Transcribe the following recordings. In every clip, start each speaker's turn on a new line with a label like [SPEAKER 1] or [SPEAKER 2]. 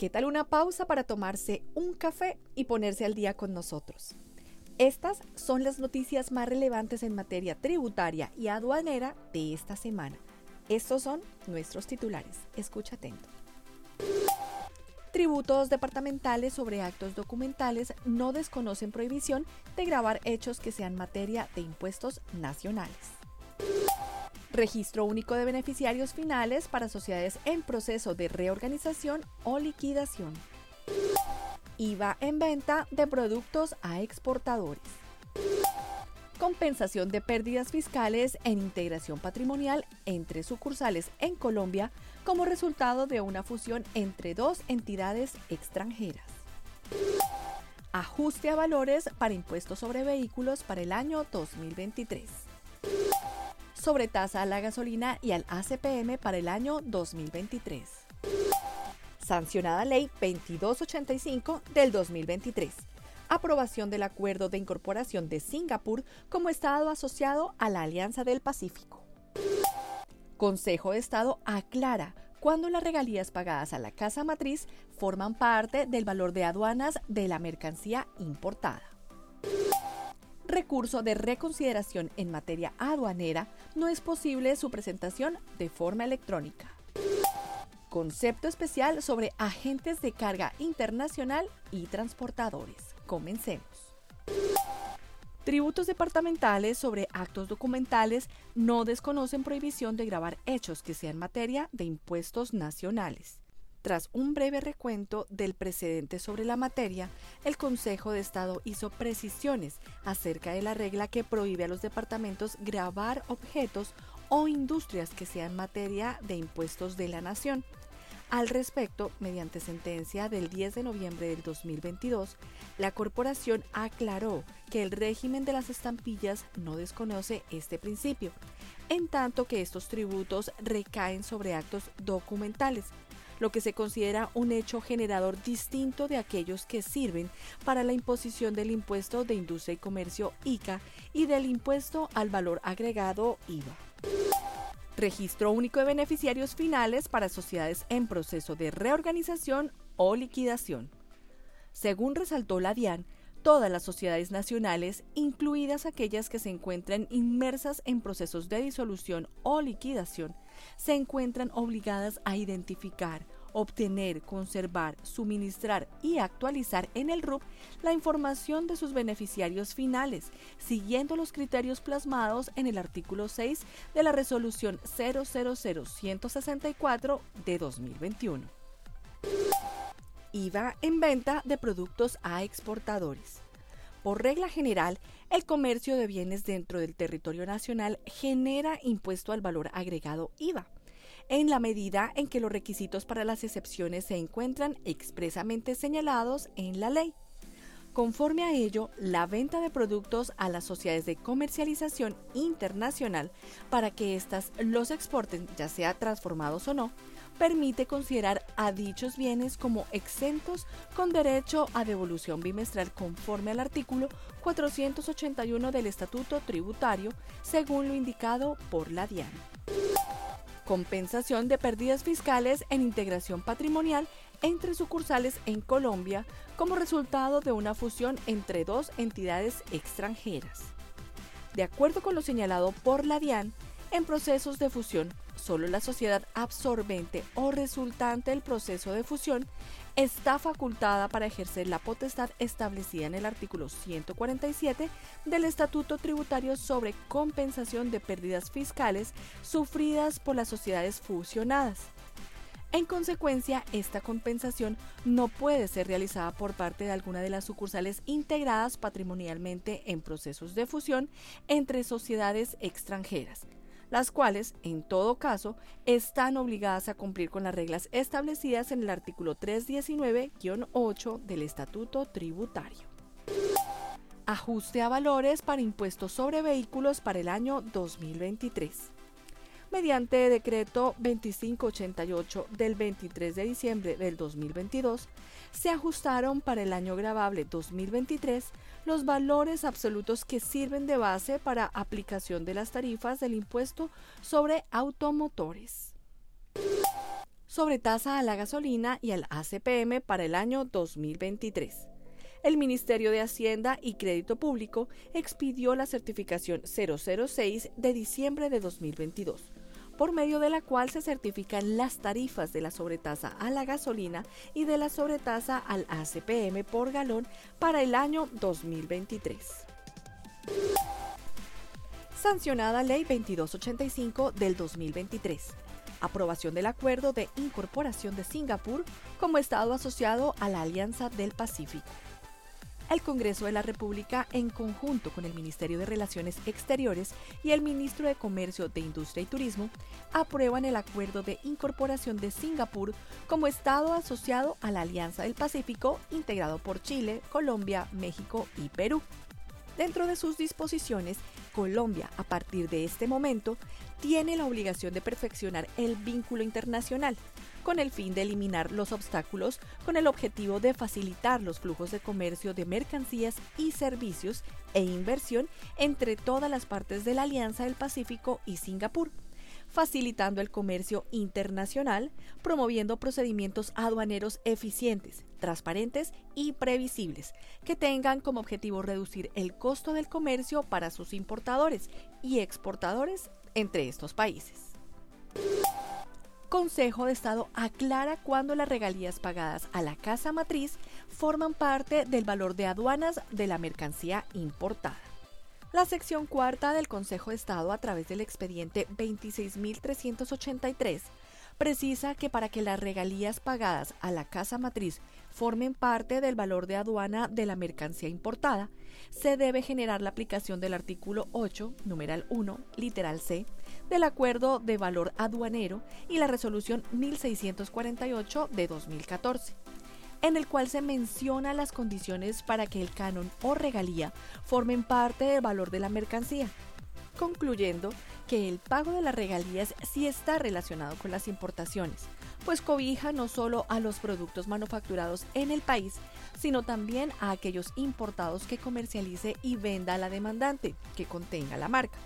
[SPEAKER 1] ¿Qué tal una pausa para tomarse un café y ponerse al día con nosotros? Estas son las noticias más relevantes en materia tributaria y aduanera de esta semana. Estos son nuestros titulares. Escucha atento. Tributos departamentales sobre actos documentales no desconocen prohibición de grabar hechos que sean materia de impuestos nacionales. Registro único de beneficiarios finales para sociedades en proceso de reorganización o liquidación. IVA en venta de productos a exportadores. Compensación de pérdidas fiscales en integración patrimonial entre sucursales en Colombia como resultado de una fusión entre dos entidades extranjeras. Ajuste a valores para impuestos sobre vehículos para el año 2023 sobre tasa a la gasolina y al ACPM para el año 2023. Sancionada Ley 2285 del 2023. Aprobación del Acuerdo de Incorporación de Singapur como Estado asociado a la Alianza del Pacífico. Consejo de Estado aclara cuando las regalías pagadas a la casa matriz forman parte del valor de aduanas de la mercancía importada recurso de reconsideración en materia aduanera, no es posible su presentación de forma electrónica. Concepto especial sobre agentes de carga internacional y transportadores. Comencemos. Tributos departamentales sobre actos documentales no desconocen prohibición de grabar hechos que sean materia de impuestos nacionales. Tras un breve recuento del precedente sobre la materia, el Consejo de Estado hizo precisiones acerca de la regla que prohíbe a los departamentos grabar objetos o industrias que sean materia de impuestos de la nación. Al respecto, mediante sentencia del 10 de noviembre del 2022, la corporación aclaró que el régimen de las estampillas no desconoce este principio, en tanto que estos tributos recaen sobre actos documentales, lo que se considera un hecho generador distinto de aquellos que sirven para la imposición del impuesto de industria y comercio ICA y del impuesto al valor agregado IVA. Registro único de beneficiarios finales para sociedades en proceso de reorganización o liquidación. Según resaltó la DIAN, todas las sociedades nacionales, incluidas aquellas que se encuentran inmersas en procesos de disolución o liquidación, se encuentran obligadas a identificar, obtener, conservar, suministrar y actualizar en el RUP la información de sus beneficiarios finales, siguiendo los criterios plasmados en el artículo 6 de la resolución 000164 de 2021. IVA en venta de productos a exportadores. Por regla general, el comercio de bienes dentro del territorio nacional genera impuesto al valor agregado IVA, en la medida en que los requisitos para las excepciones se encuentran expresamente señalados en la ley. Conforme a ello, la venta de productos a las sociedades de comercialización internacional para que éstas los exporten, ya sea transformados o no, permite considerar a dichos bienes como exentos con derecho a devolución bimestral conforme al artículo 481 del Estatuto Tributario, según lo indicado por la DIAN. Compensación de pérdidas fiscales en integración patrimonial entre sucursales en Colombia como resultado de una fusión entre dos entidades extranjeras. De acuerdo con lo señalado por la DIAN, en procesos de fusión solo la sociedad absorbente o resultante del proceso de fusión está facultada para ejercer la potestad establecida en el artículo 147 del Estatuto Tributario sobre compensación de pérdidas fiscales sufridas por las sociedades fusionadas. En consecuencia, esta compensación no puede ser realizada por parte de alguna de las sucursales integradas patrimonialmente en procesos de fusión entre sociedades extranjeras, las cuales, en todo caso, están obligadas a cumplir con las reglas establecidas en el artículo 319-8 del Estatuto Tributario. Ajuste a valores para impuestos sobre vehículos para el año 2023 mediante decreto 2588 del 23 de diciembre del 2022, se ajustaron para el año grabable 2023 los valores absolutos que sirven de base para aplicación de las tarifas del impuesto sobre automotores. sobre tasa a la gasolina y al ACPM para el año 2023. El Ministerio de Hacienda y Crédito Público expidió la certificación 006 de diciembre de 2022 por medio de la cual se certifican las tarifas de la sobretasa a la gasolina y de la sobretasa al ACPM por galón para el año 2023. Sancionada Ley 2285 del 2023. Aprobación del Acuerdo de Incorporación de Singapur como Estado asociado a la Alianza del Pacífico el Congreso de la República, en conjunto con el Ministerio de Relaciones Exteriores y el Ministro de Comercio de Industria y Turismo, aprueban el acuerdo de incorporación de Singapur como Estado asociado a la Alianza del Pacífico, integrado por Chile, Colombia, México y Perú. Dentro de sus disposiciones, Colombia, a partir de este momento, tiene la obligación de perfeccionar el vínculo internacional, con el fin de eliminar los obstáculos con el objetivo de facilitar los flujos de comercio de mercancías y servicios e inversión entre todas las partes de la Alianza del Pacífico y Singapur facilitando el comercio internacional, promoviendo procedimientos aduaneros eficientes, transparentes y previsibles, que tengan como objetivo reducir el costo del comercio para sus importadores y exportadores entre estos países. Consejo de Estado aclara cuándo las regalías pagadas a la casa matriz forman parte del valor de aduanas de la mercancía importada. La sección cuarta del Consejo de Estado, a través del expediente 26.383, precisa que para que las regalías pagadas a la casa matriz formen parte del valor de aduana de la mercancía importada, se debe generar la aplicación del artículo 8, numeral 1, literal C, del Acuerdo de Valor Aduanero y la Resolución 1648 de 2014 en el cual se menciona las condiciones para que el canon o regalía formen parte del valor de la mercancía, concluyendo que el pago de las regalías sí está relacionado con las importaciones, pues cobija no solo a los productos manufacturados en el país, sino también a aquellos importados que comercialice y venda la demandante, que contenga la marca.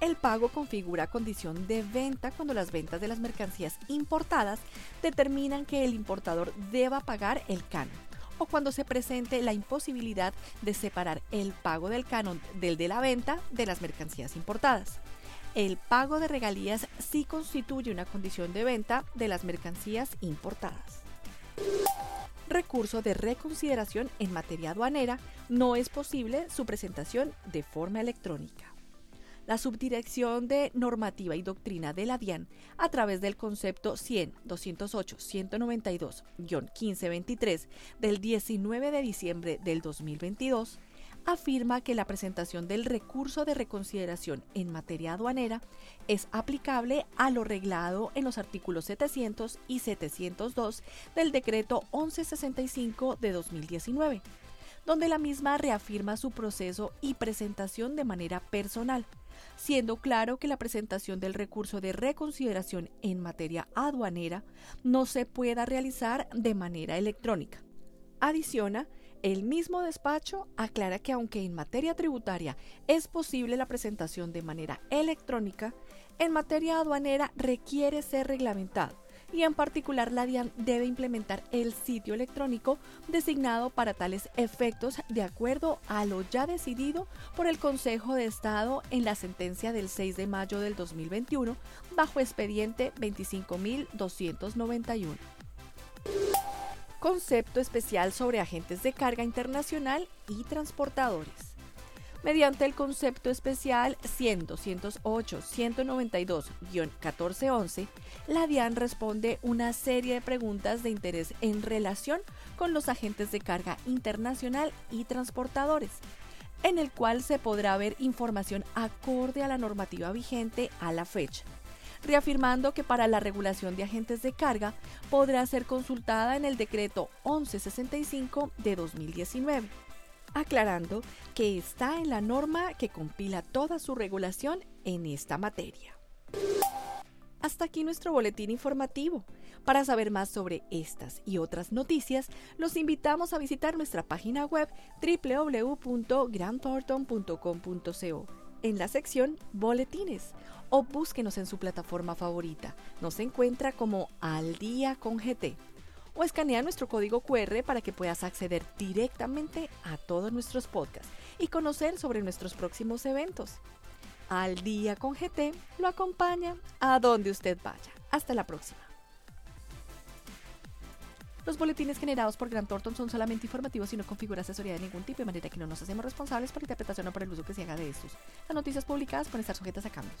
[SPEAKER 1] El pago configura condición de venta cuando las ventas de las mercancías importadas determinan que el importador deba pagar el canon o cuando se presente la imposibilidad de separar el pago del canon del de la venta de las mercancías importadas. El pago de regalías sí constituye una condición de venta de las mercancías importadas. Recurso de reconsideración en materia aduanera no es posible su presentación de forma electrónica la Subdirección de Normativa y Doctrina de la DIAN, a través del concepto 100-208-192-1523 del 19 de diciembre del 2022, afirma que la presentación del recurso de reconsideración en materia aduanera es aplicable a lo reglado en los artículos 700 y 702 del decreto 1165 de 2019, donde la misma reafirma su proceso y presentación de manera personal siendo claro que la presentación del recurso de reconsideración en materia aduanera no se pueda realizar de manera electrónica. Adiciona, el mismo despacho aclara que aunque en materia tributaria es posible la presentación de manera electrónica, en materia aduanera requiere ser reglamentado y en particular la DIAN debe implementar el sitio electrónico designado para tales efectos de acuerdo a lo ya decidido por el Consejo de Estado en la sentencia del 6 de mayo del 2021 bajo expediente 25.291. Concepto especial sobre agentes de carga internacional y transportadores mediante el concepto especial 100-208-192-1411, la DIAN responde una serie de preguntas de interés en relación con los agentes de carga internacional y transportadores, en el cual se podrá ver información acorde a la normativa vigente a la fecha reafirmando que para la regulación de agentes de carga podrá ser consultada en el decreto 1165 de 2019 aclarando que está en la norma que compila toda su regulación en esta materia. Hasta aquí nuestro boletín informativo. Para saber más sobre estas y otras noticias, los invitamos a visitar nuestra página web www.grandthornton.com.co en la sección Boletines o búsquenos en su plataforma favorita. Nos encuentra como Al Día con GT o escanea nuestro código QR para que puedas acceder directamente a todos nuestros podcasts y conocer sobre nuestros próximos eventos. Al Día con GT lo acompaña a donde usted vaya. Hasta la próxima. Los boletines generados por Grant Thornton son solamente informativos y no configura asesoría de ningún tipo, de manera que no nos hacemos responsables por interpretación o por el uso que se haga de estos. Las noticias publicadas pueden estar sujetas a cambios.